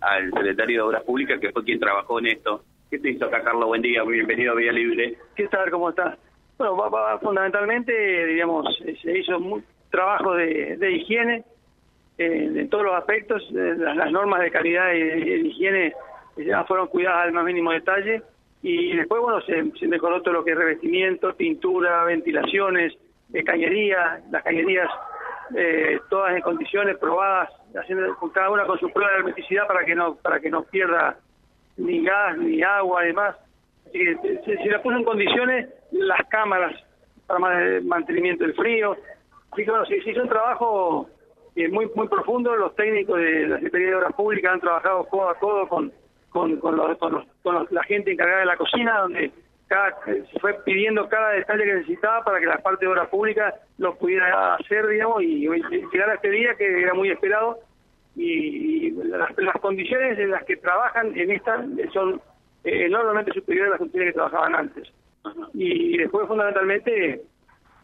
al secretario de Obras Públicas, que fue quien trabajó en esto. ¿Qué te hizo acá, Carlos? Buen día, bienvenido a Vía Libre. ¿Qué tal? ¿Cómo estás? Bueno, va, fundamentalmente, digamos, se hizo un trabajo de, de higiene eh, en todos los aspectos. Eh, las, normas de calidad y de, higiene ya fueron cuidadas al más mínimo detalle. Y después, bueno, se, se mejoró todo lo que es revestimiento, pintura, ventilaciones, eh, cañería, las cañerías eh, todas en condiciones probadas, cada una con su prueba de hermeticidad para que no para que no pierda ni gas ni agua además. Así se, se le puso en condiciones las cámaras para mantenimiento del frío. Así que bueno, se, hizo un trabajo eh, muy muy profundo. Los técnicos de la Secretaría de Obras Públicas han trabajado codo a codo con con, con, los, con, los, con los, la gente encargada de la cocina, donde cada, se fue pidiendo cada detalle que necesitaba para que la parte de obras públicas lo pudiera hacer, digamos, y, llegar a este día que era muy esperado. Y, las, las, condiciones en las que trabajan en esta son eh, enormemente superiores a las condiciones que trabajaban antes. Y después, fundamentalmente,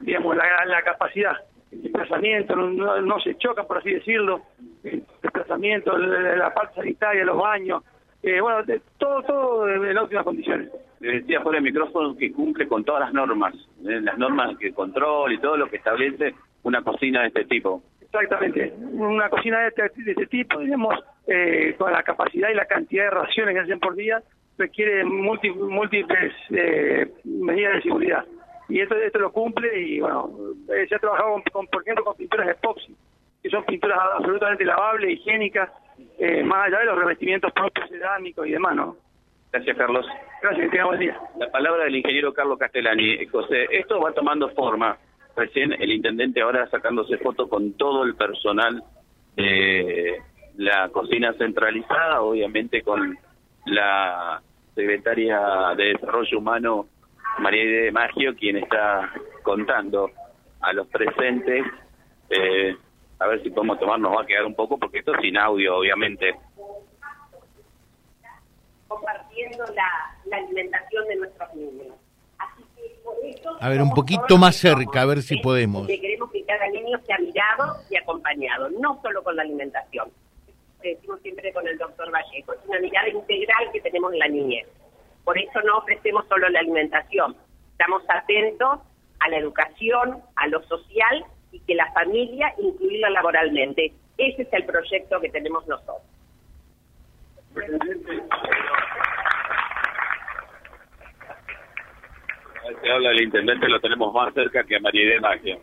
digamos, la, la capacidad, desplazamiento, no, no, no, se choca, por así decirlo, el desplazamiento, la, la parte sanitaria, los baños, eh, bueno, todo, todo en óptimas condiciones. Le decía por el micrófono que cumple con todas las normas, ¿eh? las normas de control y todo lo que establece una cocina de este tipo. Exactamente, una cocina de este, de este tipo, digamos, eh, con la capacidad y la cantidad de raciones que hacen por día, requiere múlti, múltiples eh, medidas de seguridad. Y esto, esto lo cumple y, bueno, eh, se ha trabajado, con, con, por ejemplo, con pinturas epoxi, que son pinturas absolutamente lavables, higiénicas, eh, más allá de los revestimientos propios cerámicos y demás, ¿no? Gracias, Carlos. Gracias, que tenga buen día. La palabra del ingeniero Carlos Castellani. José, esto va tomando forma. Recién el intendente ahora sacándose foto con todo el personal de la cocina centralizada, obviamente con la secretaria de Desarrollo Humano, María de Maggio, quien está contando a los presentes eh, a ver si podemos tomar, nos va a quedar un poco, porque esto es sin audio, obviamente. Compartiendo la, la alimentación de nuestros niños. Así que por eso a ver, un poquito más cerca, a ver si podemos. Que queremos que cada niño sea mirado y acompañado, no solo con la alimentación. Decimos siempre con el doctor Vallejo, es una mirada integral que tenemos en la niñez. Por eso no ofrecemos solo la alimentación, estamos atentos a la educación, a lo social y que la familia incluirla laboralmente. Ese es el proyecto que tenemos nosotros. Habla del intendente, lo tenemos más cerca que a María Magia.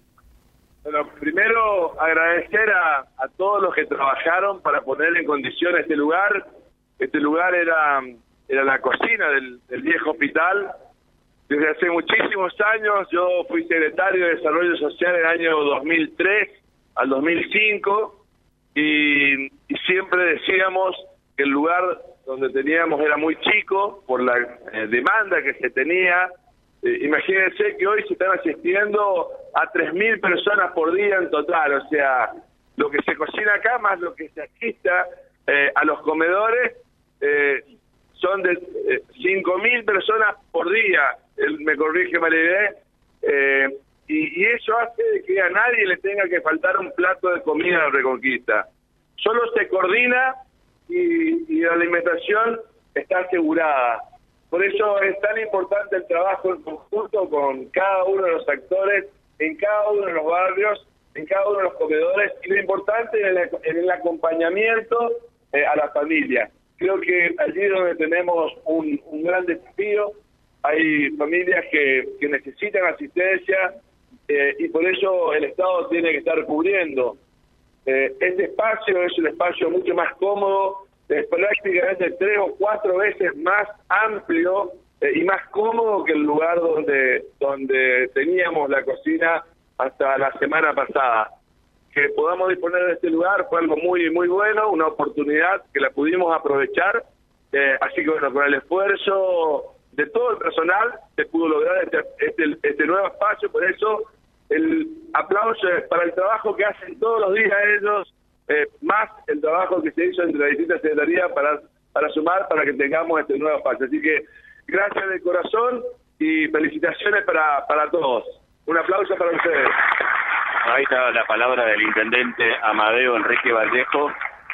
Bueno, primero agradecer a, a, todos los que trabajaron para poner en condición este lugar. Este lugar era, era la cocina del, viejo hospital, desde hace muchísimos años yo fui secretario de Desarrollo Social en el año 2003 al 2005 y, y siempre decíamos que el lugar donde teníamos era muy chico por la eh, demanda que se tenía. Eh, imagínense que hoy se están asistiendo a 3.000 personas por día en total, o sea, lo que se cocina acá más lo que se asista eh, a los comedores eh, son de eh, 5.000 personas por día me corrige María eh, y, y, eso hace que a nadie le tenga que faltar un plato de comida en la Reconquista. Solo se coordina y la alimentación está asegurada. Por eso es tan importante el trabajo en conjunto con cada uno de los actores, en cada uno de los barrios, en cada uno de los comedores, y lo importante en el, el acompañamiento eh, a la familia. Creo que allí es donde tenemos un, gran desafío, hay familias que, que necesitan asistencia eh, y por eso el Estado tiene que estar cubriendo. Eh, este espacio es un espacio mucho más cómodo, es prácticamente tres o cuatro veces más amplio eh, y más cómodo que el lugar donde, donde teníamos la cocina hasta la semana pasada. Que podamos disponer de este lugar fue algo muy, muy bueno, una oportunidad que la pudimos aprovechar. así que bueno, con el esfuerzo de todo el personal se pudo lograr este, este, este, nuevo espacio, por eso el aplauso para el trabajo que hacen todos los días ellos, eh, más el trabajo que se hizo entre las distintas secretarías para, para sumar para que tengamos este nuevo espacio. Así que gracias de corazón y felicitaciones para, para todos. Un aplauso para ustedes. Ahí está la palabra del intendente Amadeo Enrique Vallejo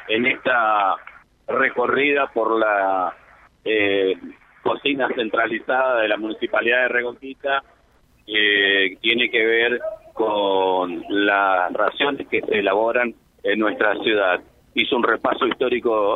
en esta recorrida por la eh, cocina centralizada de la Municipalidad de Reconquista, que tiene que ver con las raciones que se elaboran en nuestra ciudad. Hizo un repaso histórico